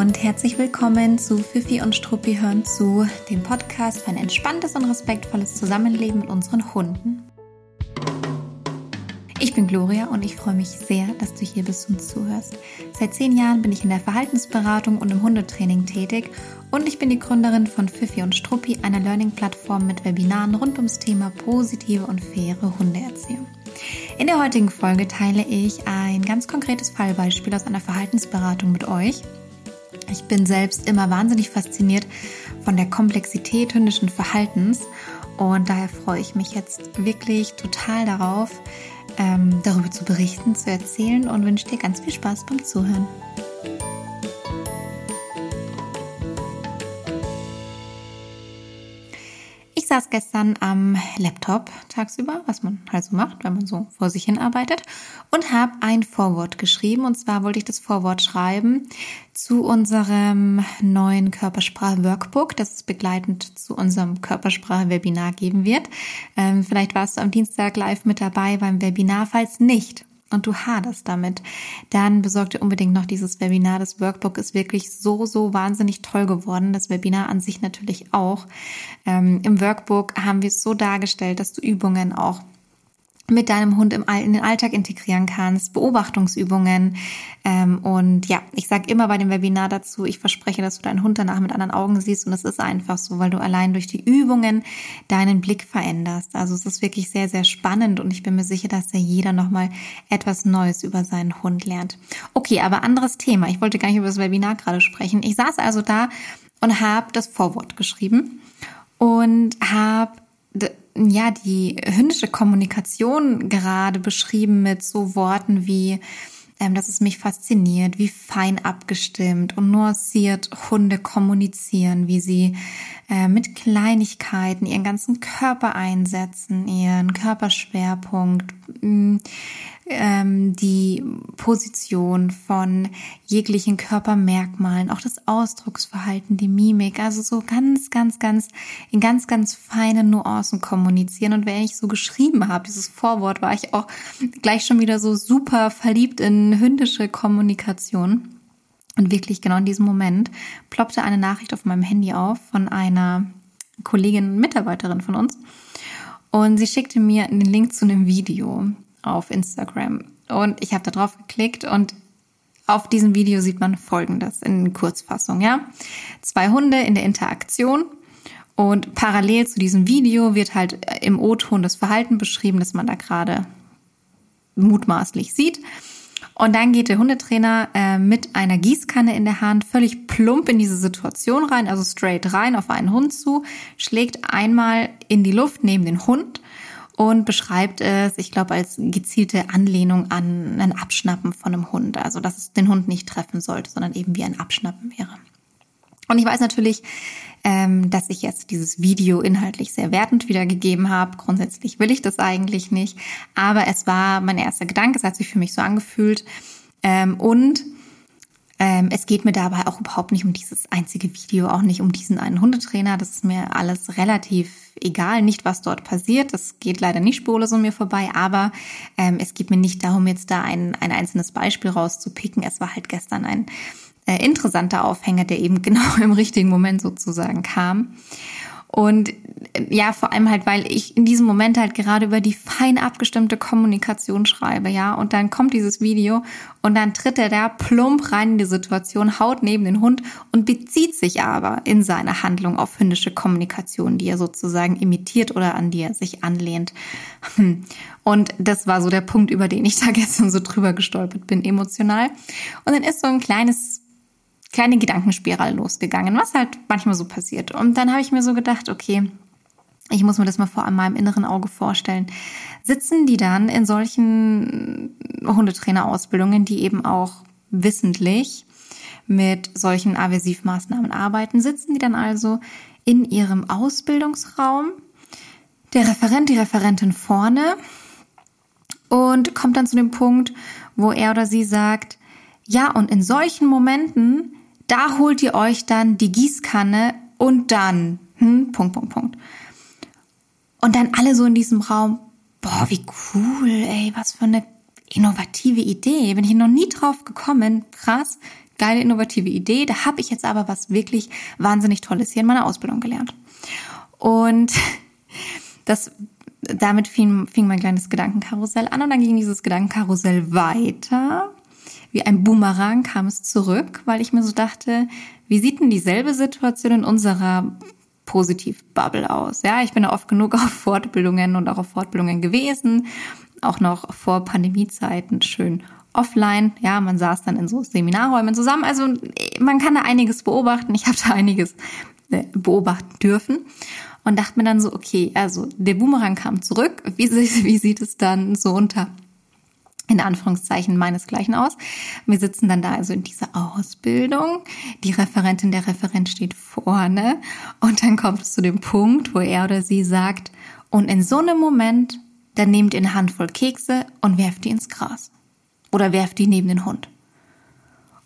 und herzlich willkommen zu Fifi und Struppi hören zu, dem Podcast für ein entspanntes und respektvolles Zusammenleben mit unseren Hunden. Ich bin Gloria und ich freue mich sehr, dass du hier bist und zuhörst. Seit zehn Jahren bin ich in der Verhaltensberatung und im Hundetraining tätig und ich bin die Gründerin von Fifi und Struppi, einer Learning-Plattform mit Webinaren rund ums Thema positive und faire Hundeerziehung. In der heutigen Folge teile ich ein ganz konkretes Fallbeispiel aus einer Verhaltensberatung mit euch. Ich bin selbst immer wahnsinnig fasziniert von der Komplexität hündischen Verhaltens und daher freue ich mich jetzt wirklich total darauf, ähm, darüber zu berichten, zu erzählen und wünsche dir ganz viel Spaß beim Zuhören. Saß gestern am Laptop tagsüber, was man halt so macht, wenn man so vor sich hin arbeitet, und habe ein Vorwort geschrieben. Und zwar wollte ich das Vorwort schreiben zu unserem neuen Körpersprache-Workbook, das es begleitend zu unserem Körpersprache-Webinar geben wird. Ähm, vielleicht warst du am Dienstag live mit dabei beim Webinar. Falls nicht, und du haderst damit, dann besorg dir unbedingt noch dieses Webinar. Das Workbook ist wirklich so, so wahnsinnig toll geworden. Das Webinar an sich natürlich auch. Ähm, Im Workbook haben wir es so dargestellt, dass du Übungen auch mit deinem Hund im, in den Alltag integrieren kannst, Beobachtungsübungen. Ähm, und ja, ich sage immer bei dem Webinar dazu, ich verspreche, dass du deinen Hund danach mit anderen Augen siehst. Und es ist einfach so, weil du allein durch die Übungen deinen Blick veränderst. Also es ist wirklich sehr, sehr spannend und ich bin mir sicher, dass da jeder nochmal etwas Neues über seinen Hund lernt. Okay, aber anderes Thema. Ich wollte gar nicht über das Webinar gerade sprechen. Ich saß also da und habe das Vorwort geschrieben und habe ja, die hündische Kommunikation gerade beschrieben mit so Worten wie, ähm, dass es mich fasziniert, wie fein abgestimmt und nuanciert Hunde kommunizieren, wie sie äh, mit Kleinigkeiten ihren ganzen Körper einsetzen, ihren Körperschwerpunkt, mh, ähm, die Position von jeglichen Körpermerkmalen, auch das Ausdrucksverhalten, die Mimik, also so ganz, ganz, ganz in ganz, ganz feinen Nuancen kommunizieren. Und wenn ich so geschrieben habe, dieses Vorwort, war ich auch gleich schon wieder so super verliebt in hündische Kommunikation. Und wirklich genau in diesem Moment ploppte eine Nachricht auf meinem Handy auf von einer Kollegin, Mitarbeiterin von uns. Und sie schickte mir den Link zu einem Video auf Instagram. Und ich habe da drauf geklickt und auf diesem Video sieht man Folgendes in Kurzfassung, ja. Zwei Hunde in der Interaktion und parallel zu diesem Video wird halt im O-Ton das Verhalten beschrieben, das man da gerade mutmaßlich sieht. Und dann geht der Hundetrainer äh, mit einer Gießkanne in der Hand völlig plump in diese Situation rein, also straight rein auf einen Hund zu, schlägt einmal in die Luft neben den Hund und beschreibt es, ich glaube, als gezielte Anlehnung an ein Abschnappen von einem Hund. Also, dass es den Hund nicht treffen sollte, sondern eben wie ein Abschnappen wäre. Und ich weiß natürlich, ähm, dass ich jetzt dieses Video inhaltlich sehr wertend wiedergegeben habe. Grundsätzlich will ich das eigentlich nicht, aber es war mein erster Gedanke, es hat sich für mich so angefühlt. Ähm, und ähm, es geht mir dabei auch überhaupt nicht um dieses einzige Video, auch nicht um diesen einen Hundetrainer. Das ist mir alles relativ egal, nicht was dort passiert. Das geht leider nicht spurlos an mir vorbei, aber ähm, es geht mir nicht darum, jetzt da ein, ein einzelnes Beispiel rauszupicken. Es war halt gestern ein äh, interessanter Aufhänger, der eben genau im richtigen Moment sozusagen kam. Und äh, ja, vor allem halt, weil ich in diesem Moment halt gerade über die fein abgestimmte Kommunikation schreibe, ja. Und dann kommt dieses Video und dann tritt er da plump rein in die Situation, haut neben den Hund und bezieht sich aber in seiner Handlung auf hündische Kommunikation, die er sozusagen imitiert oder an die er sich anlehnt. Hm. Und das war so der Punkt, über den ich da gestern so drüber gestolpert bin, emotional. Und dann ist so ein kleines kleine Gedankenspirale losgegangen, was halt manchmal so passiert. Und dann habe ich mir so gedacht, okay, ich muss mir das mal vor meinem inneren Auge vorstellen. Sitzen die dann in solchen Hundetrainerausbildungen, die eben auch wissentlich mit solchen Aversivmaßnahmen arbeiten, sitzen die dann also in ihrem Ausbildungsraum, der Referent, die Referentin vorne und kommt dann zu dem Punkt, wo er oder sie sagt, ja, und in solchen Momenten da holt ihr euch dann die Gießkanne und dann, hm, Punkt, Punkt, Punkt. Und dann alle so in diesem Raum, boah, wie cool, ey, was für eine innovative Idee. Bin ich noch nie drauf gekommen. Krass. geile innovative Idee. Da habe ich jetzt aber was wirklich wahnsinnig Tolles hier in meiner Ausbildung gelernt. Und das damit fing, fing mein kleines Gedankenkarussell an und dann ging dieses Gedankenkarussell weiter. Wie ein Boomerang kam es zurück, weil ich mir so dachte, wie sieht denn dieselbe Situation in unserer Positiv-Bubble aus? Ja, ich bin ja oft genug auf Fortbildungen und auch auf Fortbildungen gewesen, auch noch vor Pandemiezeiten schön offline. Ja, man saß dann in so Seminarräumen zusammen. Also man kann da einiges beobachten. Ich habe da einiges äh, beobachten dürfen und dachte mir dann so, okay, also der Boomerang kam zurück. Wie, wie sieht es dann so unter in Anführungszeichen meinesgleichen aus. Wir sitzen dann da also in dieser Ausbildung. Die Referentin, der Referent steht vorne und dann kommt es zu dem Punkt, wo er oder sie sagt, und in so einem Moment, dann nehmt ihr eine Handvoll Kekse und werft die ins Gras. Oder werft die neben den Hund.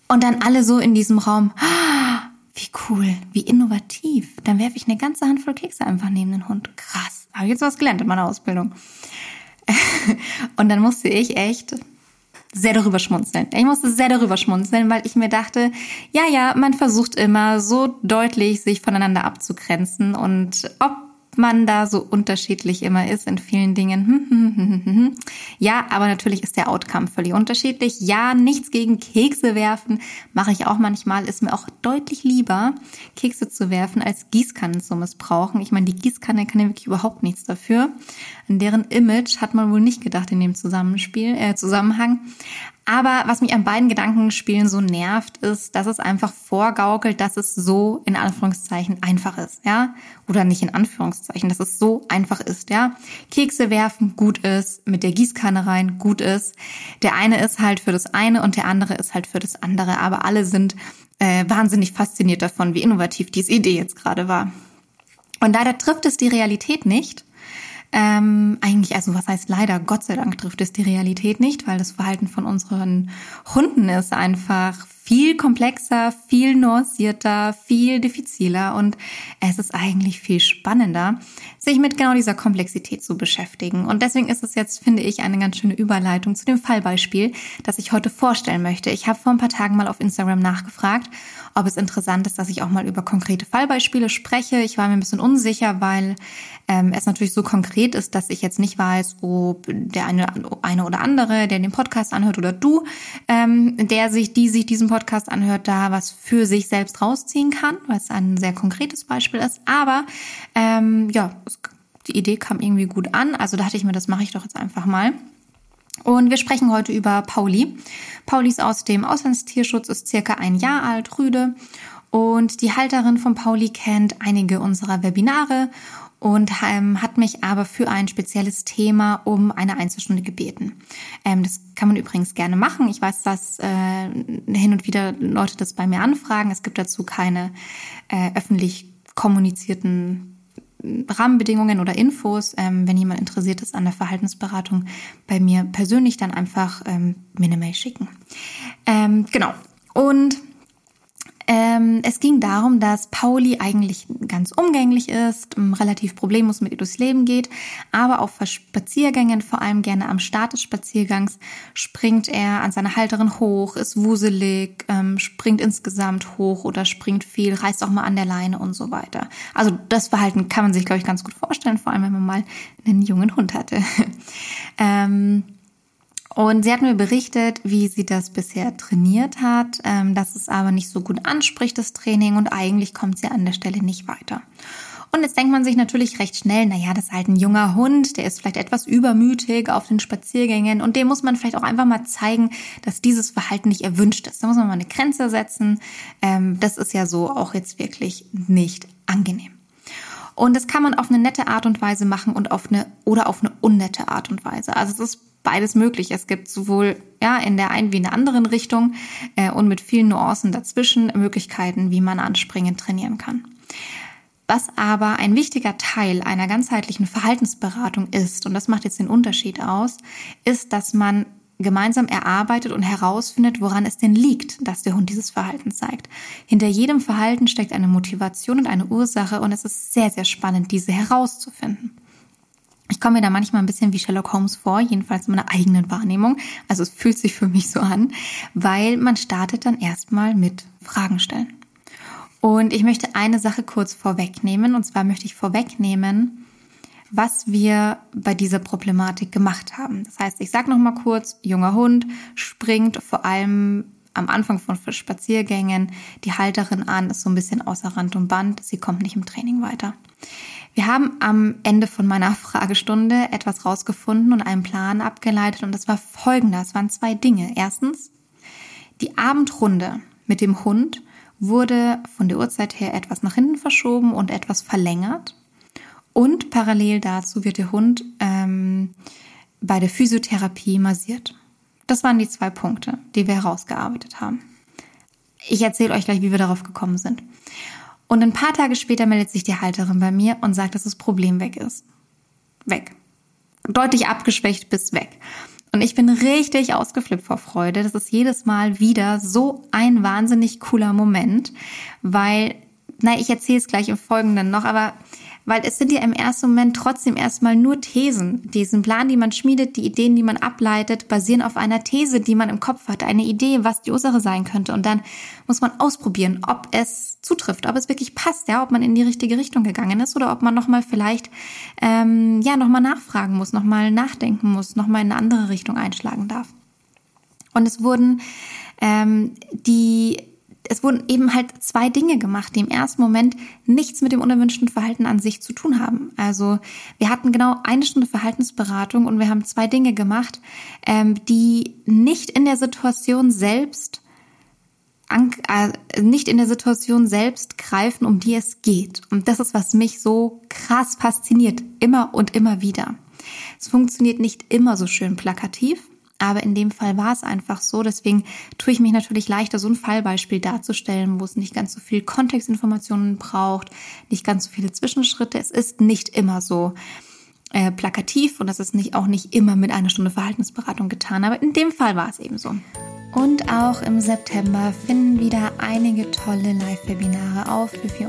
Und dann alle so in diesem Raum, ah, wie cool, wie innovativ. Dann werfe ich eine ganze Handvoll Kekse einfach neben den Hund. Krass. Habe ich jetzt was gelernt in meiner Ausbildung. Und dann musste ich echt sehr darüber schmunzeln. Ich musste sehr darüber schmunzeln, weil ich mir dachte, ja, ja, man versucht immer so deutlich sich voneinander abzugrenzen und ob man da so unterschiedlich immer ist in vielen Dingen. Ja, aber natürlich ist der Outcome völlig unterschiedlich. Ja, nichts gegen Kekse werfen mache ich auch manchmal. Ist mir auch deutlich lieber, Kekse zu werfen, als Gießkannen zu missbrauchen. Ich meine, die Gießkanne kann ja wirklich überhaupt nichts dafür. An deren Image hat man wohl nicht gedacht in dem Zusammenspiel, äh, Zusammenhang. Aber was mich an beiden Gedankenspielen so nervt, ist, dass es einfach vorgaukelt, dass es so in Anführungszeichen einfach ist, ja? Oder nicht in Anführungszeichen, dass es so einfach ist, ja? Kekse werfen, gut ist, mit der Gießkanne rein, gut ist. Der eine ist halt für das eine und der andere ist halt für das andere. Aber alle sind äh, wahnsinnig fasziniert davon, wie innovativ diese Idee jetzt gerade war. Und leider trifft es die Realität nicht. Ähm, eigentlich, also was heißt leider, Gott sei Dank trifft es die Realität nicht, weil das Verhalten von unseren Hunden ist einfach viel komplexer, viel nuancierter, viel diffiziler und es ist eigentlich viel spannender, sich mit genau dieser Komplexität zu beschäftigen. Und deswegen ist es jetzt, finde ich, eine ganz schöne Überleitung zu dem Fallbeispiel, das ich heute vorstellen möchte. Ich habe vor ein paar Tagen mal auf Instagram nachgefragt, ob es interessant ist, dass ich auch mal über konkrete Fallbeispiele spreche. Ich war mir ein bisschen unsicher, weil ähm, es natürlich so konkret ist, dass ich jetzt nicht weiß, ob der eine, eine oder andere, der den Podcast anhört oder du, ähm, der sich, die sich diesen Podcast anhört, da was für sich selbst rausziehen kann, weil es ein sehr konkretes Beispiel ist. Aber ähm, ja, die Idee kam irgendwie gut an. Also dachte ich mir, das mache ich doch jetzt einfach mal. Und wir sprechen heute über Pauli. Pauli ist aus dem Auslandstierschutz, ist circa ein Jahr alt, Rüde. Und die Halterin von Pauli kennt einige unserer Webinare und ähm, hat mich aber für ein spezielles Thema um eine Einzelstunde gebeten. Ähm, das kann man übrigens gerne machen. Ich weiß, dass äh, hin und wieder Leute das bei mir anfragen. Es gibt dazu keine äh, öffentlich kommunizierten Rahmenbedingungen oder Infos. Ähm, wenn jemand interessiert ist an der Verhaltensberatung, bei mir persönlich dann einfach ähm, mir eine Mail schicken. Ähm, genau. Und ähm, es ging darum, dass Pauli eigentlich ganz umgänglich ist, ähm, relativ problemlos mit ihr durchs Leben geht, aber auf Spaziergängen, vor allem gerne am Start des Spaziergangs, springt er an seiner Halterin hoch, ist wuselig, ähm, springt insgesamt hoch oder springt viel, reißt auch mal an der Leine und so weiter. Also das Verhalten kann man sich, glaube ich, ganz gut vorstellen, vor allem wenn man mal einen jungen Hund hatte. ähm, und sie hat mir berichtet, wie sie das bisher trainiert hat, ähm, dass es aber nicht so gut anspricht, das Training, und eigentlich kommt sie an der Stelle nicht weiter. Und jetzt denkt man sich natürlich recht schnell, naja, das ist halt ein junger Hund, der ist vielleicht etwas übermütig auf den Spaziergängen und dem muss man vielleicht auch einfach mal zeigen, dass dieses Verhalten nicht erwünscht ist. Da muss man mal eine Grenze setzen. Ähm, das ist ja so auch jetzt wirklich nicht angenehm. Und das kann man auf eine nette Art und Weise machen und auf eine oder auf eine unnette Art und Weise. Also es ist beides möglich. Es gibt sowohl ja in der einen wie in der anderen Richtung äh, und mit vielen Nuancen dazwischen Möglichkeiten, wie man anspringen trainieren kann. Was aber ein wichtiger Teil einer ganzheitlichen Verhaltensberatung ist, und das macht jetzt den Unterschied aus, ist, dass man gemeinsam erarbeitet und herausfindet, woran es denn liegt, dass der Hund dieses Verhalten zeigt. Hinter jedem Verhalten steckt eine Motivation und eine Ursache und es ist sehr, sehr spannend, diese herauszufinden. Ich komme mir da manchmal ein bisschen wie Sherlock Holmes vor, jedenfalls in meiner eigenen Wahrnehmung. Also es fühlt sich für mich so an, weil man startet dann erstmal mit Fragen stellen. Und ich möchte eine Sache kurz vorwegnehmen. Und zwar möchte ich vorwegnehmen, was wir bei dieser Problematik gemacht haben. Das heißt, ich sage noch mal kurz, junger Hund springt vor allem am Anfang von Spaziergängen die Halterin an, ist so ein bisschen außer Rand und Band, sie kommt nicht im Training weiter. Wir haben am Ende von meiner Fragestunde etwas rausgefunden und einen Plan abgeleitet und das war folgender. Es waren zwei Dinge. Erstens, die Abendrunde mit dem Hund wurde von der Uhrzeit her etwas nach hinten verschoben und etwas verlängert. Und parallel dazu wird der Hund ähm, bei der Physiotherapie massiert. Das waren die zwei Punkte, die wir herausgearbeitet haben. Ich erzähle euch gleich, wie wir darauf gekommen sind. Und ein paar Tage später meldet sich die Halterin bei mir und sagt, dass das Problem weg ist. Weg. Deutlich abgeschwächt bis weg. Und ich bin richtig ausgeflippt vor Freude. Das ist jedes Mal wieder so ein wahnsinnig cooler Moment, weil, na, ich erzähle es gleich im Folgenden noch, aber weil es sind ja im ersten Moment trotzdem erstmal nur Thesen. Diesen Plan, die man schmiedet, die Ideen, die man ableitet, basieren auf einer These, die man im Kopf hat, eine Idee, was die Ursache sein könnte. Und dann muss man ausprobieren, ob es zutrifft, ob es wirklich passt, ja, ob man in die richtige Richtung gegangen ist oder ob man nochmal vielleicht ähm, ja nochmal nachfragen muss, nochmal nachdenken muss, nochmal in eine andere Richtung einschlagen darf. Und es wurden ähm, die es wurden eben halt zwei Dinge gemacht, die im ersten Moment nichts mit dem unerwünschten Verhalten an sich zu tun haben. Also wir hatten genau eine Stunde Verhaltensberatung und wir haben zwei Dinge gemacht, ähm, die nicht in der Situation selbst nicht in der Situation selbst greifen, um die es geht. Und das ist, was mich so krass fasziniert, immer und immer wieder. Es funktioniert nicht immer so schön plakativ, aber in dem Fall war es einfach so. Deswegen tue ich mich natürlich leichter, so ein Fallbeispiel darzustellen, wo es nicht ganz so viel Kontextinformationen braucht, nicht ganz so viele Zwischenschritte. Es ist nicht immer so äh, plakativ und das ist nicht, auch nicht immer mit einer Stunde Verhaltensberatung getan. Aber in dem Fall war es eben so. Und auch im September finden wieder einige tolle Live-Webinare auf fifi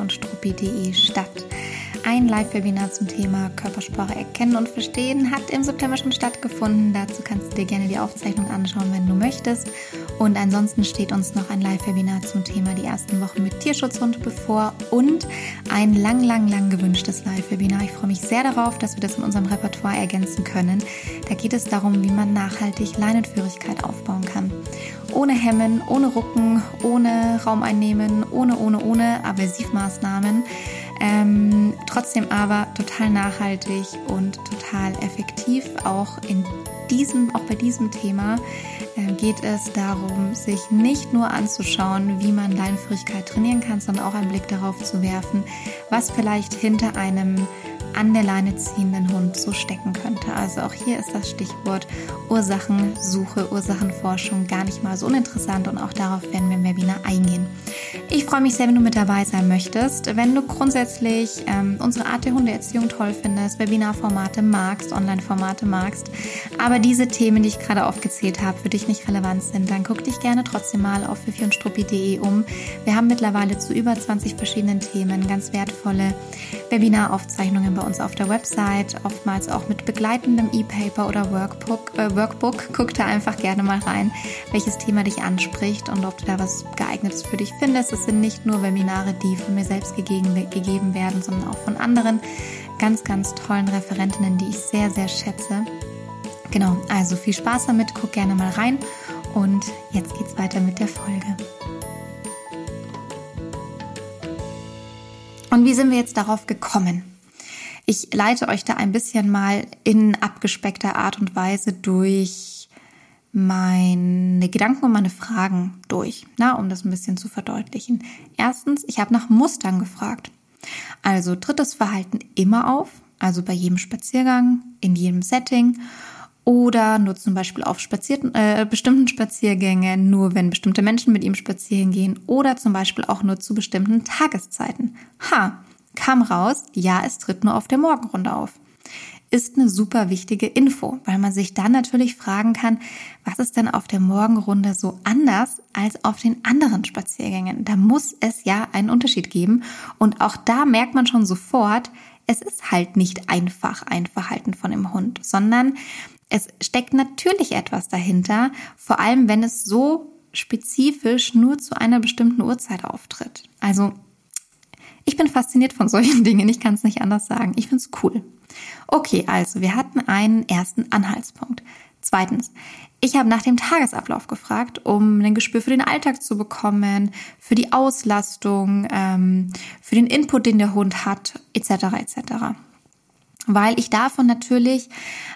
statt. Ein Live-Webinar zum Thema Körpersprache erkennen und verstehen hat im September schon stattgefunden. Dazu kannst du dir gerne die Aufzeichnung anschauen, wenn du möchtest. Und ansonsten steht uns noch ein Live-Webinar zum Thema die ersten Wochen mit Tierschutzhund bevor und ein lang, lang, lang gewünschtes Live-Webinar. Ich freue mich sehr darauf, dass wir das in unserem Repertoire ergänzen können. Da geht es darum, wie man nachhaltig Leinenführigkeit aufbauen kann. Ohne Hemmen, ohne Rucken, ohne Raum einnehmen, ohne, ohne, ohne Aversivmaßnahmen. Ähm, trotzdem aber total nachhaltig und total effektiv. Auch in diesem, auch bei diesem Thema äh, geht es darum, sich nicht nur anzuschauen, wie man Leinführigkeit trainieren kann, sondern auch einen Blick darauf zu werfen, was vielleicht hinter einem an der Leine ziehenden Hund so stecken könnte. Also auch hier ist das Stichwort Ursachensuche, Ursachenforschung gar nicht mal so uninteressant und auch darauf werden wir im Webinar eingehen. Ich freue mich sehr, wenn du mit dabei sein möchtest. Wenn du grundsätzlich ähm, unsere Art der Hundeerziehung toll findest, Webinarformate magst, Online-Formate magst, aber diese Themen, die ich gerade aufgezählt habe, für dich nicht relevant sind, dann guck dich gerne trotzdem mal auf viviundstruppi.de um. Wir haben mittlerweile zu über 20 verschiedenen Themen ganz wertvolle Webinaraufzeichnungen bei uns auf der Website, oftmals auch mit begleitendem E-Paper oder Workbook, äh, Workbook. Guck da einfach gerne mal rein, welches Thema dich anspricht und ob du da was geeignetes für dich findest. Es sind nicht nur Webinare, die von mir selbst gegeben, gegeben werden, sondern auch von anderen ganz, ganz tollen Referentinnen, die ich sehr, sehr schätze. Genau, also viel Spaß damit, guck gerne mal rein und jetzt geht's weiter mit der Folge. Und wie sind wir jetzt darauf gekommen? Ich leite euch da ein bisschen mal in abgespeckter Art und Weise durch meine Gedanken und meine Fragen durch, na, um das ein bisschen zu verdeutlichen. Erstens, ich habe nach Mustern gefragt. Also tritt das Verhalten immer auf, also bei jedem Spaziergang, in jedem Setting oder nur zum Beispiel auf spazierten, äh, bestimmten Spaziergängen, nur wenn bestimmte Menschen mit ihm spazieren gehen oder zum Beispiel auch nur zu bestimmten Tageszeiten. Ha, kam raus, ja, es tritt nur auf der Morgenrunde auf. Ist eine super wichtige Info, weil man sich dann natürlich fragen kann, was ist denn auf der Morgenrunde so anders als auf den anderen Spaziergängen? Da muss es ja einen Unterschied geben. Und auch da merkt man schon sofort, es ist halt nicht einfach ein Verhalten von dem Hund, sondern es steckt natürlich etwas dahinter, vor allem wenn es so spezifisch nur zu einer bestimmten Uhrzeit auftritt. Also ich bin fasziniert von solchen Dingen, ich kann es nicht anders sagen. Ich finde es cool. Okay, also wir hatten einen ersten Anhaltspunkt. Zweitens, ich habe nach dem Tagesablauf gefragt, um ein Gespür für den Alltag zu bekommen, für die Auslastung, ähm, für den Input, den der Hund hat, etc. etc. Weil ich davon natürlich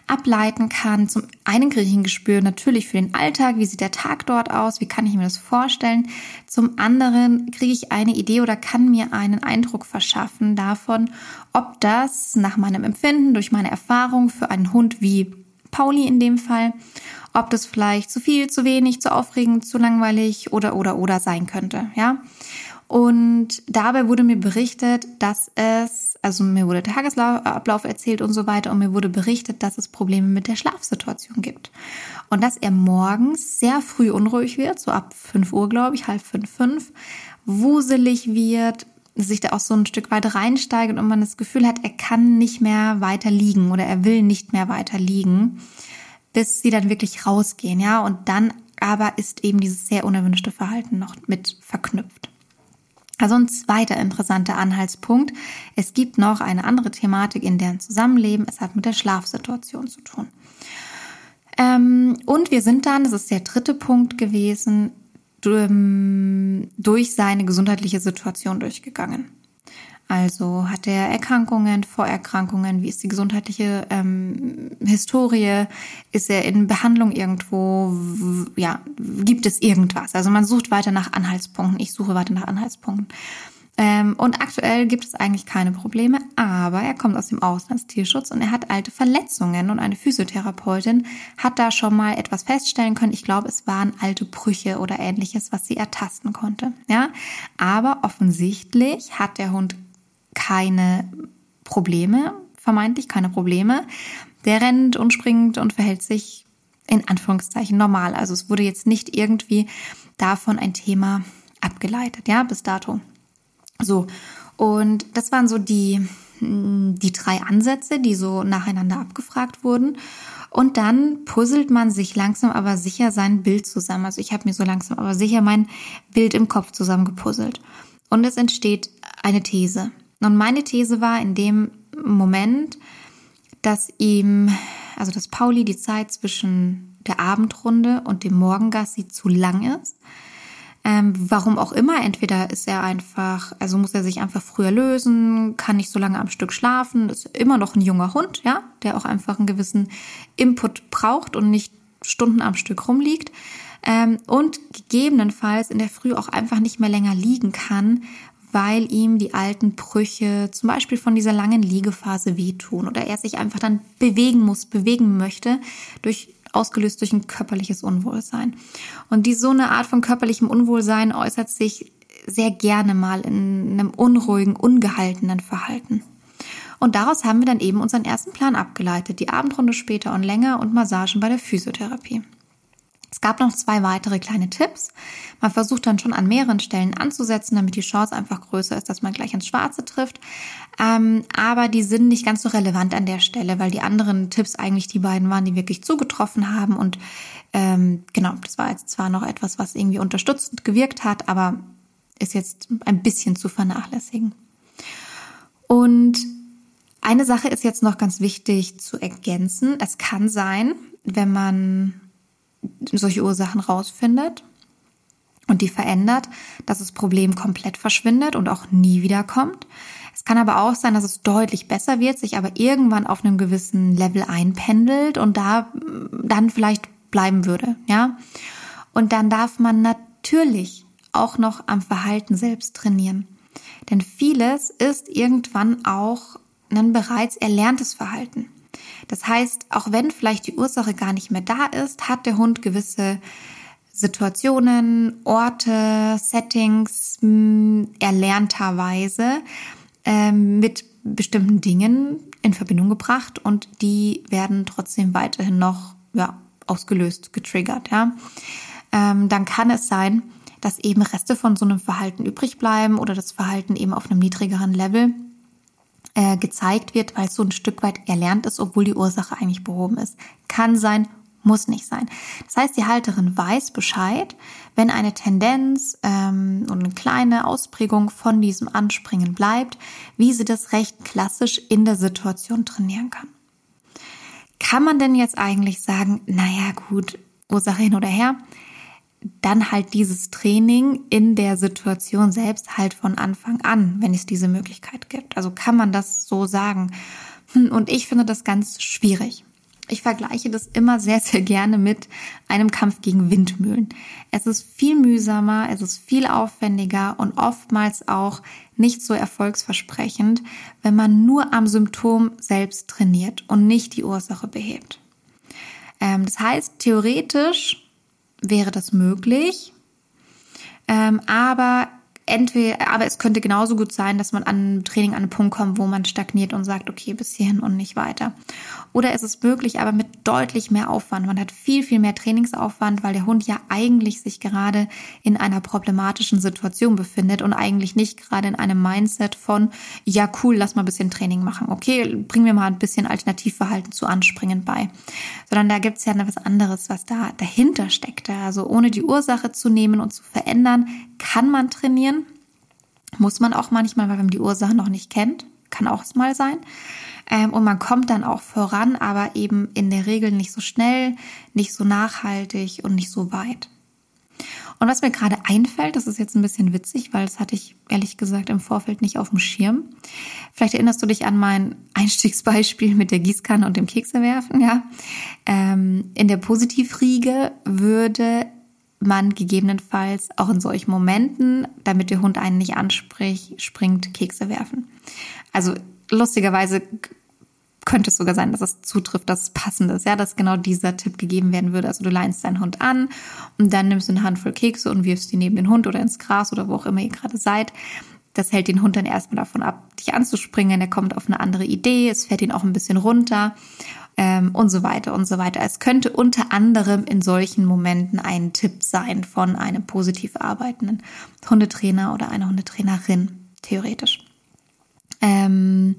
ableiten kann. Zum einen kriege ich ein Gespür natürlich für den Alltag, wie sieht der Tag dort aus, wie kann ich mir das vorstellen. Zum anderen kriege ich eine Idee oder kann mir einen Eindruck verschaffen davon, ob das nach meinem Empfinden, durch meine Erfahrung für einen Hund wie Pauli in dem Fall, ob das vielleicht zu viel, zu wenig, zu aufregend, zu langweilig oder oder oder sein könnte, ja. Und dabei wurde mir berichtet, dass es, also mir wurde der Tagesablauf erzählt und so weiter und mir wurde berichtet, dass es Probleme mit der Schlafsituation gibt. Und dass er morgens sehr früh unruhig wird, so ab 5 Uhr, glaube ich, halb fünf, fünf, wuselig wird, sich da auch so ein Stück weit reinsteigt und man das Gefühl hat, er kann nicht mehr weiter liegen oder er will nicht mehr weiter liegen, bis sie dann wirklich rausgehen, ja. Und dann aber ist eben dieses sehr unerwünschte Verhalten noch mit verknüpft. Also ein zweiter interessanter Anhaltspunkt. Es gibt noch eine andere Thematik in deren Zusammenleben. Es hat mit der Schlafsituation zu tun. Ähm, und wir sind dann, das ist der dritte Punkt gewesen, durch seine gesundheitliche Situation durchgegangen. Also hat er Erkrankungen, Vorerkrankungen, wie ist die gesundheitliche ähm, Historie, ist er in Behandlung irgendwo, ja, gibt es irgendwas? Also man sucht weiter nach Anhaltspunkten, ich suche weiter nach Anhaltspunkten. Ähm, und aktuell gibt es eigentlich keine Probleme, aber er kommt aus dem Auslandstierschutz und er hat alte Verletzungen und eine Physiotherapeutin hat da schon mal etwas feststellen können. Ich glaube, es waren alte Brüche oder ähnliches, was sie ertasten konnte. Ja, aber offensichtlich hat der Hund keine Probleme, vermeintlich keine Probleme. Der rennt und springt und verhält sich in Anführungszeichen normal. Also es wurde jetzt nicht irgendwie davon ein Thema abgeleitet, ja, bis dato. So, und das waren so die, die drei Ansätze, die so nacheinander abgefragt wurden. Und dann puzzelt man sich langsam aber sicher sein Bild zusammen. Also ich habe mir so langsam aber sicher mein Bild im Kopf zusammengepuzzelt. Und es entsteht eine These. Und meine These war in dem Moment, dass ihm, also dass Pauli die Zeit zwischen der Abendrunde und dem Morgengassi zu lang ist ähm, warum auch immer, entweder ist er einfach, also muss er sich einfach früher lösen, kann nicht so lange am Stück schlafen, ist immer noch ein junger Hund, ja, der auch einfach einen gewissen Input braucht und nicht Stunden am Stück rumliegt. Ähm, und gegebenenfalls in der Früh auch einfach nicht mehr länger liegen kann, weil ihm die alten Brüche zum Beispiel von dieser langen Liegephase wehtun oder er sich einfach dann bewegen muss, bewegen möchte durch ausgelöst durch ein körperliches Unwohlsein. Und die so eine Art von körperlichem Unwohlsein äußert sich sehr gerne mal in einem unruhigen, ungehaltenen Verhalten. Und daraus haben wir dann eben unseren ersten Plan abgeleitet, die Abendrunde später und länger und Massagen bei der Physiotherapie. Es gab noch zwei weitere kleine Tipps. Man versucht dann schon an mehreren Stellen anzusetzen, damit die Chance einfach größer ist, dass man gleich ins Schwarze trifft. Ähm, aber die sind nicht ganz so relevant an der Stelle, weil die anderen Tipps eigentlich die beiden waren, die wirklich zugetroffen haben. Und ähm, genau, das war jetzt zwar noch etwas, was irgendwie unterstützend gewirkt hat, aber ist jetzt ein bisschen zu vernachlässigen. Und eine Sache ist jetzt noch ganz wichtig zu ergänzen. Es kann sein, wenn man solche Ursachen rausfindet und die verändert, dass das Problem komplett verschwindet und auch nie wiederkommt. Es kann aber auch sein, dass es deutlich besser wird, sich aber irgendwann auf einem gewissen Level einpendelt und da dann vielleicht bleiben würde, ja. Und dann darf man natürlich auch noch am Verhalten selbst trainieren. Denn vieles ist irgendwann auch ein bereits erlerntes Verhalten. Das heißt, auch wenn vielleicht die Ursache gar nicht mehr da ist, hat der Hund gewisse Situationen, Orte, Settings mh, hm, erlernterweise ähm, mit bestimmten Dingen in Verbindung gebracht und die werden trotzdem weiterhin noch ja, ausgelöst, getriggert. Ja. Ähm, dann kann es sein, dass eben Reste von so einem Verhalten übrig bleiben oder das Verhalten eben auf einem niedrigeren Level äh, gezeigt wird, weil es so ein Stück weit erlernt ist, obwohl die Ursache eigentlich behoben ist. Kann sein, muss nicht sein. Das heißt, die Halterin weiß Bescheid, wenn eine Tendenz ähm, und eine kleine Ausprägung von diesem Anspringen bleibt, wie sie das recht klassisch in der Situation trainieren kann. Kann man denn jetzt eigentlich sagen, naja gut, Ursache hin oder her, dann halt dieses Training in der Situation selbst halt von Anfang an, wenn es diese Möglichkeit gibt. Also kann man das so sagen. Hm, und ich finde das ganz schwierig. Ich vergleiche das immer sehr, sehr gerne mit einem Kampf gegen Windmühlen. Es ist viel mühsamer, es ist viel aufwendiger und oftmals auch nicht so erfolgsversprechend, wenn man nur am Symptom selbst trainiert und nicht die Ursache behebt. Ähm, das heißt, theoretisch wäre das möglich, ähm, aber entweder, aber es könnte genauso gut sein, dass man an Training an einen Punkt kommt, wo man stagniert und sagt, okay, bis hierhin und nicht weiter. Oder es ist möglich, aber mit deutlich mehr Aufwand. Man hat viel, viel mehr Trainingsaufwand, weil der Hund ja eigentlich sich gerade in einer problematischen Situation befindet und eigentlich nicht gerade in einem Mindset von, ja, cool, lass mal ein bisschen Training machen. Okay, bringen wir mal ein bisschen Alternativverhalten zu Anspringen bei. Sondern da gibt es ja noch was anderes, was da dahinter steckt. Also ohne die Ursache zu nehmen und zu verändern, kann man trainieren. Muss man auch manchmal, weil man die Ursache noch nicht kennt. Kann auch mal sein. Ähm, und man kommt dann auch voran, aber eben in der Regel nicht so schnell, nicht so nachhaltig und nicht so weit. Und was mir gerade einfällt, das ist jetzt ein bisschen witzig, weil das hatte ich ehrlich gesagt im Vorfeld nicht auf dem Schirm. Vielleicht erinnerst du dich an mein Einstiegsbeispiel mit der Gießkanne und dem Keksewerfen, ja. Ähm, in der Positivriege würde man gegebenenfalls auch in solchen Momenten, damit der Hund einen nicht anspricht, springt, Kekse werfen. Also lustigerweise könnte es sogar sein, dass es zutrifft, dass es passend ist, ja, dass genau dieser Tipp gegeben werden würde. Also du leinst deinen Hund an und dann nimmst du eine Handvoll Kekse und wirfst die neben den Hund oder ins Gras oder wo auch immer ihr gerade seid. Das hält den Hund dann erstmal davon ab, dich anzuspringen. Er kommt auf eine andere Idee, es fährt ihn auch ein bisschen runter ähm, und so weiter und so weiter. Es könnte unter anderem in solchen Momenten ein Tipp sein von einem positiv arbeitenden Hundetrainer oder einer Hundetrainerin, theoretisch. Ähm,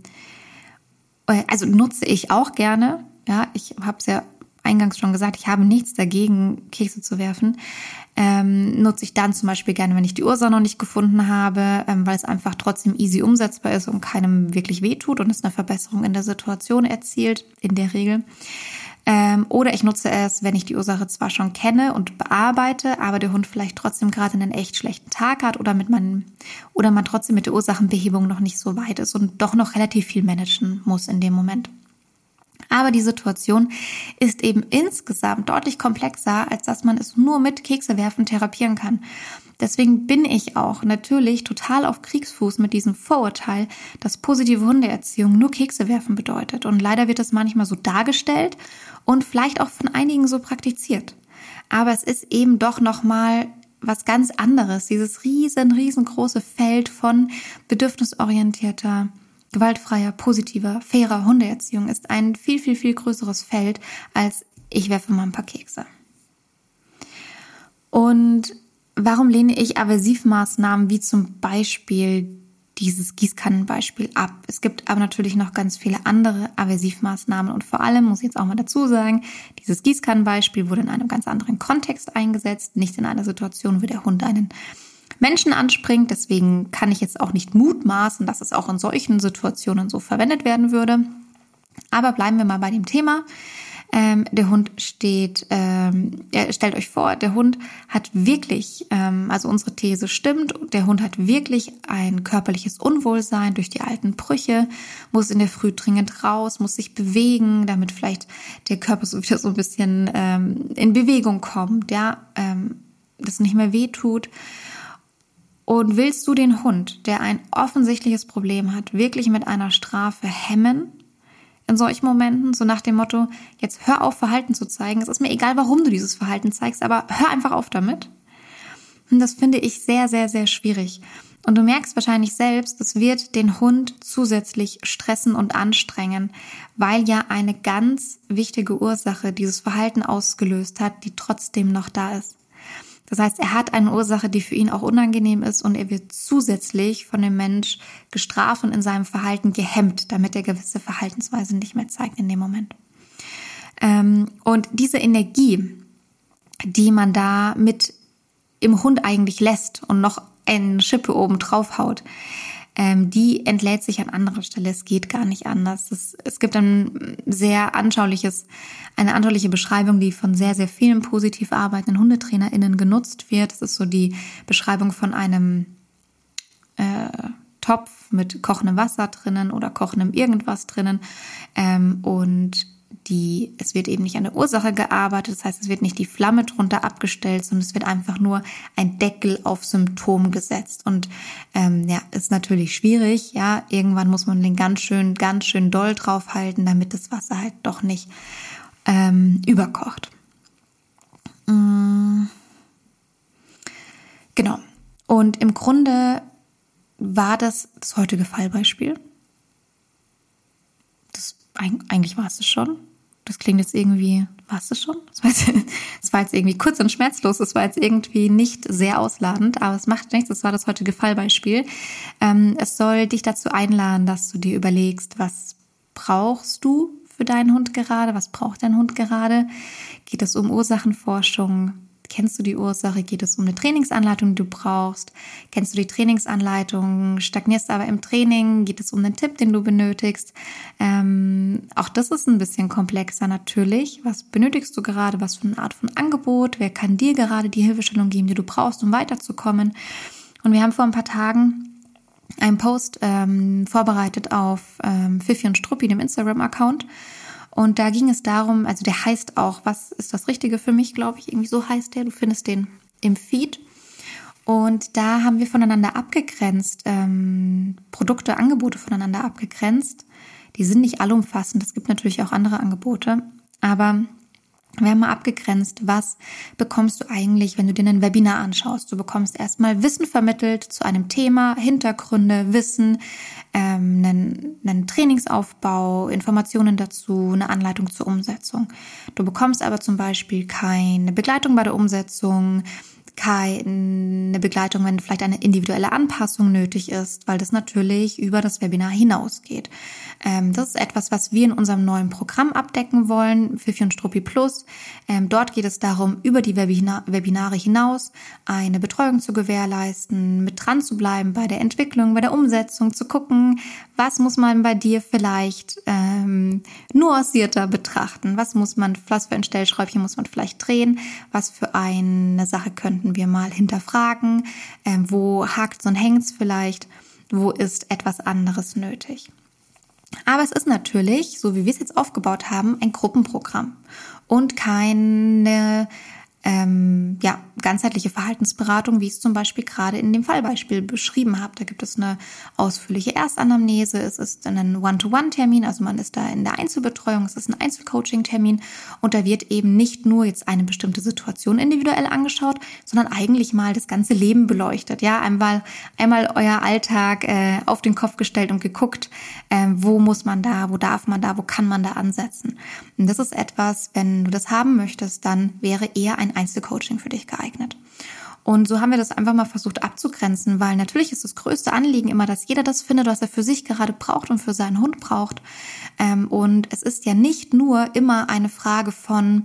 äh, also nutze ich auch gerne. Ja, ich habe es ja eingangs schon gesagt, ich habe nichts dagegen, Kekse zu werfen. Ähm, nutze ich dann zum Beispiel gerne, wenn ich die Ursache noch nicht gefunden habe, ähm, weil es einfach trotzdem easy umsetzbar ist und keinem wirklich wehtut und es eine Verbesserung in der Situation erzielt, in der Regel. Ähm, oder ich nutze es, wenn ich die Ursache zwar schon kenne und bearbeite, aber der Hund vielleicht trotzdem gerade einen echt schlechten Tag hat oder mit meinem, oder man trotzdem mit der Ursachenbehebung noch nicht so weit ist und doch noch relativ viel managen muss in dem Moment. Aber die Situation ist eben insgesamt deutlich komplexer, als dass man es nur mit Keksewerfen therapieren kann. Deswegen bin ich auch natürlich total auf Kriegsfuß mit diesem Vorurteil, dass positive Hundeerziehung nur Kekse werfen bedeutet. Und leider wird das manchmal so dargestellt und vielleicht auch von einigen so praktiziert. Aber es ist eben doch nochmal was ganz anderes. Dieses riesen, riesengroße Feld von bedürfnisorientierter, gewaltfreier, positiver, fairer Hundeerziehung ist ein viel, viel, viel größeres Feld als ich werfe mal ein paar Kekse. Und warum lehne ich Aversivmaßnahmen wie zum Beispiel dieses Gießkannenbeispiel ab? Es gibt aber natürlich noch ganz viele andere Aversivmaßnahmen und vor allem muss ich jetzt auch mal dazu sagen, dieses Gießkannenbeispiel wurde in einem ganz anderen Kontext eingesetzt, nicht in einer Situation, wo der Hund einen Menschen anspringt. Deswegen kann ich jetzt auch nicht mutmaßen, dass es auch in solchen Situationen so verwendet werden würde. Aber bleiben wir mal bei dem Thema. Ähm, der Hund steht, ähm, stellt euch vor, der Hund hat wirklich, ähm, also unsere These stimmt, der Hund hat wirklich ein körperliches Unwohlsein durch die alten Brüche, muss in der Früh dringend raus, muss sich bewegen, damit vielleicht der Körper so wieder so ein bisschen ähm, in Bewegung kommt, ja, ähm, das nicht mehr wehtut. Und willst du den Hund, der ein offensichtliches Problem hat, wirklich mit einer Strafe hemmen? in solchen Momenten, so nach dem Motto, jetzt hör auf, Verhalten zu zeigen. Es ist mir egal, warum du dieses Verhalten zeigst, aber hör einfach auf damit. Und das finde ich sehr, sehr, sehr schwierig. Und du merkst wahrscheinlich selbst, das wird den Hund zusätzlich stressen und anstrengen, weil ja eine ganz wichtige Ursache dieses Verhalten ausgelöst hat, die trotzdem noch da ist. Das heißt, er hat eine Ursache, die für ihn auch unangenehm ist und er wird zusätzlich von dem Mensch gestraft und in seinem Verhalten gehemmt, damit er gewisse Verhaltensweisen nicht mehr zeigt in dem Moment. Ähm, und diese Energie, die man da mit im Hund eigentlich lässt und noch eine Schippe oben drauf haut, ähm, die entlädt sich an anderer Stelle. Es geht gar nicht anders. Es, es gibt ein sehr anschauliches, eine anschauliche Beschreibung, die von sehr, sehr vielen positiv arbeitenden HundetrainerInnen genutzt wird. Das ist so die Beschreibung von einem äh, Topf mit kochendem Wasser drinnen oder kochendem irgendwas drinnen. Ähm, und die, es wird eben nicht an der Ursache gearbeitet, das heißt, es wird nicht die Flamme drunter abgestellt, sondern es wird einfach nur ein Deckel auf Symptom gesetzt. Und ähm, ja, ist natürlich schwierig, ja. Irgendwann muss man den ganz schön, ganz schön doll draufhalten, damit das Wasser halt doch nicht ähm, überkocht. Mm. Genau. Und im Grunde war das das heutige Fallbeispiel. Das, eigentlich war es schon das klingt jetzt irgendwie, warst du schon? Das war, jetzt, das war, jetzt, irgendwie kurz und schmerzlos, das war jetzt irgendwie nicht sehr ausladend, aber es macht nichts, das war das heutige Fallbeispiel. Ähm, es soll dich dazu einladen, dass du dir überlegst, was brauchst du für deinen Hund gerade, was braucht dein Hund gerade? Geht es um Ursachenforschung? Kennst du die Ursache? Geht es um eine Trainingsanleitung, die du brauchst? Kennst du die Trainingsanleitung? Stagnierst aber im Training? Geht es um einen Tipp, den du benötigst? Ähm, auch das ist ein bisschen komplexer natürlich. Was benötigst du gerade? Was für eine Art von Angebot? Wer kann dir gerade die Hilfestellung geben, die du brauchst, um weiterzukommen? Und wir haben vor ein paar Tagen einen Post ähm, vorbereitet auf ähm, Fifi und Struppi, dem Instagram-Account. Und da ging es darum, also der heißt auch, was ist das Richtige für mich, glaube ich, irgendwie so heißt der. Du findest den im Feed. Und da haben wir voneinander abgegrenzt, ähm, Produkte, Angebote voneinander abgegrenzt. Die sind nicht allumfassend. Es gibt natürlich auch andere Angebote. Aber wir haben mal abgegrenzt, was bekommst du eigentlich, wenn du dir ein Webinar anschaust. Du bekommst erstmal Wissen vermittelt zu einem Thema, Hintergründe, Wissen, ähm, einen, einen Trainingsaufbau, Informationen dazu, eine Anleitung zur Umsetzung. Du bekommst aber zum Beispiel keine Begleitung bei der Umsetzung, keine Begleitung, wenn vielleicht eine individuelle Anpassung nötig ist, weil das natürlich über das Webinar hinausgeht. Ähm, das ist etwas, was wir in unserem neuen Programm abdecken wollen, Fifi und Struppi Plus. Ähm, dort geht es darum, über die Webinare hinaus eine Betreuung zu gewährleisten, mit dran zu bleiben bei der Entwicklung, bei der Umsetzung, zu gucken, was muss man bei dir vielleicht ähm, nuancierter betrachten, was muss man, was für ein Stellschräubchen muss man vielleicht drehen, was für eine Sache könnten wir mal hinterfragen, ähm, wo hakt und hängt's vielleicht, wo ist etwas anderes nötig. Aber es ist natürlich, so wie wir es jetzt aufgebaut haben, ein Gruppenprogramm und keine ähm, ja, ganzheitliche Verhaltensberatung, wie ich es zum Beispiel gerade in dem Fallbeispiel beschrieben habe. Da gibt es eine ausführliche Erstanamnese, es ist ein One-to-One-Termin, also man ist da in der Einzelbetreuung, es ist ein Einzelcoaching-Termin und da wird eben nicht nur jetzt eine bestimmte Situation individuell angeschaut, sondern eigentlich mal das ganze Leben beleuchtet. Ja, einmal, einmal euer Alltag äh, auf den Kopf gestellt und geguckt, äh, wo muss man da, wo darf man da, wo kann man da ansetzen. Und das ist etwas, wenn du das haben möchtest, dann wäre eher ein ein Einzelcoaching für dich geeignet. Und so haben wir das einfach mal versucht abzugrenzen, weil natürlich ist das größte Anliegen immer, dass jeder das findet, was er für sich gerade braucht und für seinen Hund braucht. Ähm, und es ist ja nicht nur immer eine Frage von,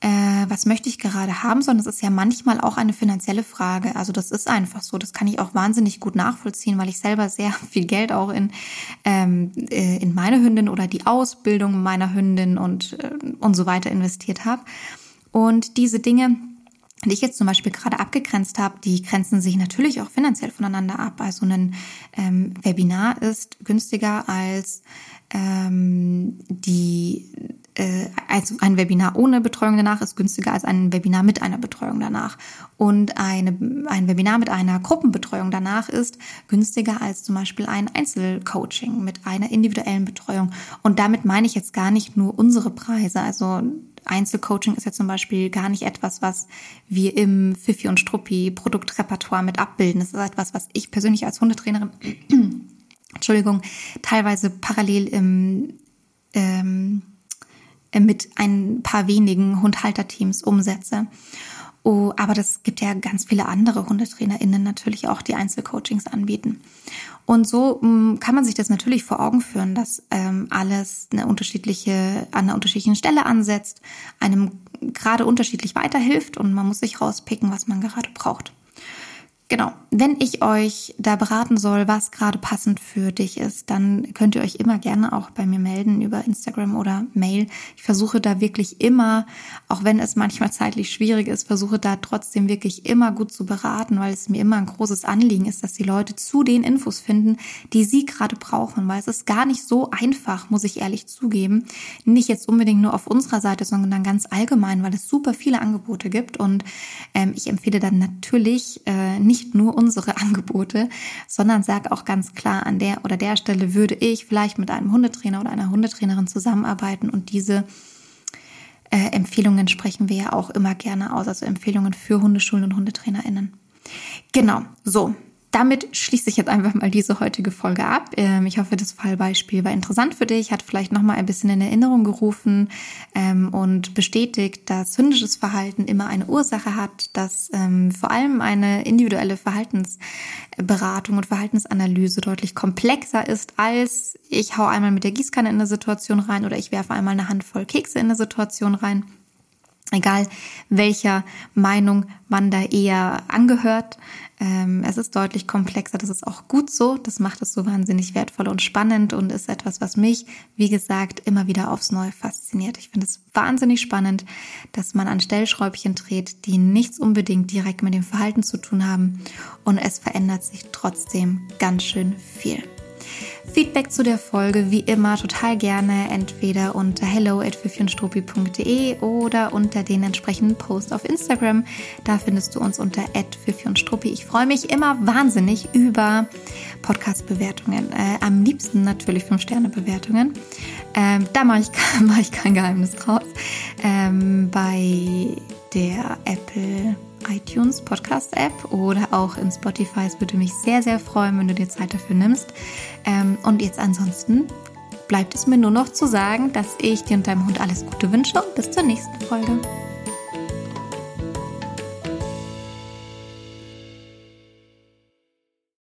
äh, was möchte ich gerade haben, sondern es ist ja manchmal auch eine finanzielle Frage. Also das ist einfach so. Das kann ich auch wahnsinnig gut nachvollziehen, weil ich selber sehr viel Geld auch in, ähm, äh, in meine Hündin oder die Ausbildung meiner Hündin und, äh, und so weiter investiert habe. Und diese Dinge, die ich jetzt zum Beispiel gerade abgegrenzt habe, die grenzen sich natürlich auch finanziell voneinander ab. Also ein ähm, Webinar ist günstiger als ähm, die äh, also ein Webinar ohne Betreuung danach ist günstiger als ein Webinar mit einer Betreuung danach. Und eine, ein Webinar mit einer Gruppenbetreuung danach ist günstiger als zum Beispiel ein Einzelcoaching mit einer individuellen Betreuung. Und damit meine ich jetzt gar nicht nur unsere Preise. Also Einzelcoaching ist ja zum Beispiel gar nicht etwas, was wir im Fifi und Struppi Produktrepertoire mit abbilden. Das ist etwas, was ich persönlich als Hundetrainerin, Entschuldigung, teilweise parallel im, ähm, mit ein paar wenigen Hundhalterteams umsetze. Oh, aber das gibt ja ganz viele andere HundetrainerInnen natürlich auch, die Einzelcoachings anbieten. Und so mh, mm, kann man sich das natürlich vor Augen führen, dass ähm, alles eine unterschiedliche, an einer unterschiedlichen Stelle ansetzt, einem gerade unterschiedlich weiterhilft und man muss sich rauspicken, was man gerade braucht. Genau. Wenn ich euch da beraten soll, was gerade passend für dich ist, dann könnt ihr euch immer gerne auch bei mir melden über Instagram oder Mail. Ich versuche da wirklich immer, auch wenn es manchmal zeitlich schwierig ist, versuche da trotzdem wirklich immer gut zu beraten, weil es mir immer ein großes Anliegen ist, dass die Leute zu den Infos finden, die sie gerade brauchen, weil es ist gar nicht so einfach, muss ich ehrlich zugeben. Nicht jetzt unbedingt nur auf unserer Seite, sondern dann ganz allgemein, weil es super viele Angebote gibt und ähm, ich empfehle dann natürlich äh, nicht nicht nur unsere Angebote, sondern sage auch ganz klar, an der oder der Stelle würde ich vielleicht mit einem Hundetrainer oder einer Hundetrainerin zusammenarbeiten und diese äh, Empfehlungen sprechen wir ja auch immer gerne aus, also Empfehlungen für Hundeschulen und HundetrainerInnen. Genau, so, damit schließe ich jetzt einfach mal diese heutige Folge ab. Ähm, ich hoffe, das Fallbeispiel war interessant für dich, hat vielleicht noch mal ein bisschen in Erinnerung gerufen ähm, und bestätigt, dass hündisches Verhalten immer eine Ursache hat, dass ähm, vor allem eine individuelle Verhaltensberatung und Verhaltensanalyse deutlich komplexer ist als ich hau einmal mit der Gießkanne in eine Situation rein oder ich werfe einmal eine Handvoll Kekse in eine Situation rein. Egal welcher Meinung man da eher angehört. Ähm, es ist deutlich komplexer. Das ist auch gut so. Das macht es so wahnsinnig wertvoll und spannend und ist etwas, was mich, wie gesagt, immer wieder aufs Neue fasziniert. Ich finde es wahnsinnig spannend, dass man an Stellschräubchen dreht, die nichts unbedingt direkt mit dem Verhalten zu tun haben und es verändert sich trotzdem ganz schön viel. Feedback zu der Folge wie immer total gerne entweder unter hello at oder unter den entsprechenden Post auf Instagram. Da findest du uns unter at Ich freue mich immer wahnsinnig über Podcast-Bewertungen. Äh, am liebsten natürlich 5-Sterne-Bewertungen. Ähm, da mache ich, mach ich kein Geheimnis draus. Ähm, bei der Apple iTunes Podcast App oder auch in Spotify. Es würde mich sehr, sehr freuen, wenn du dir Zeit dafür nimmst. Ähm, und jetzt ansonsten bleibt es mir nur noch zu sagen, dass ich dir und deinem Hund alles Gute wünsche und bis zur nächsten Folge.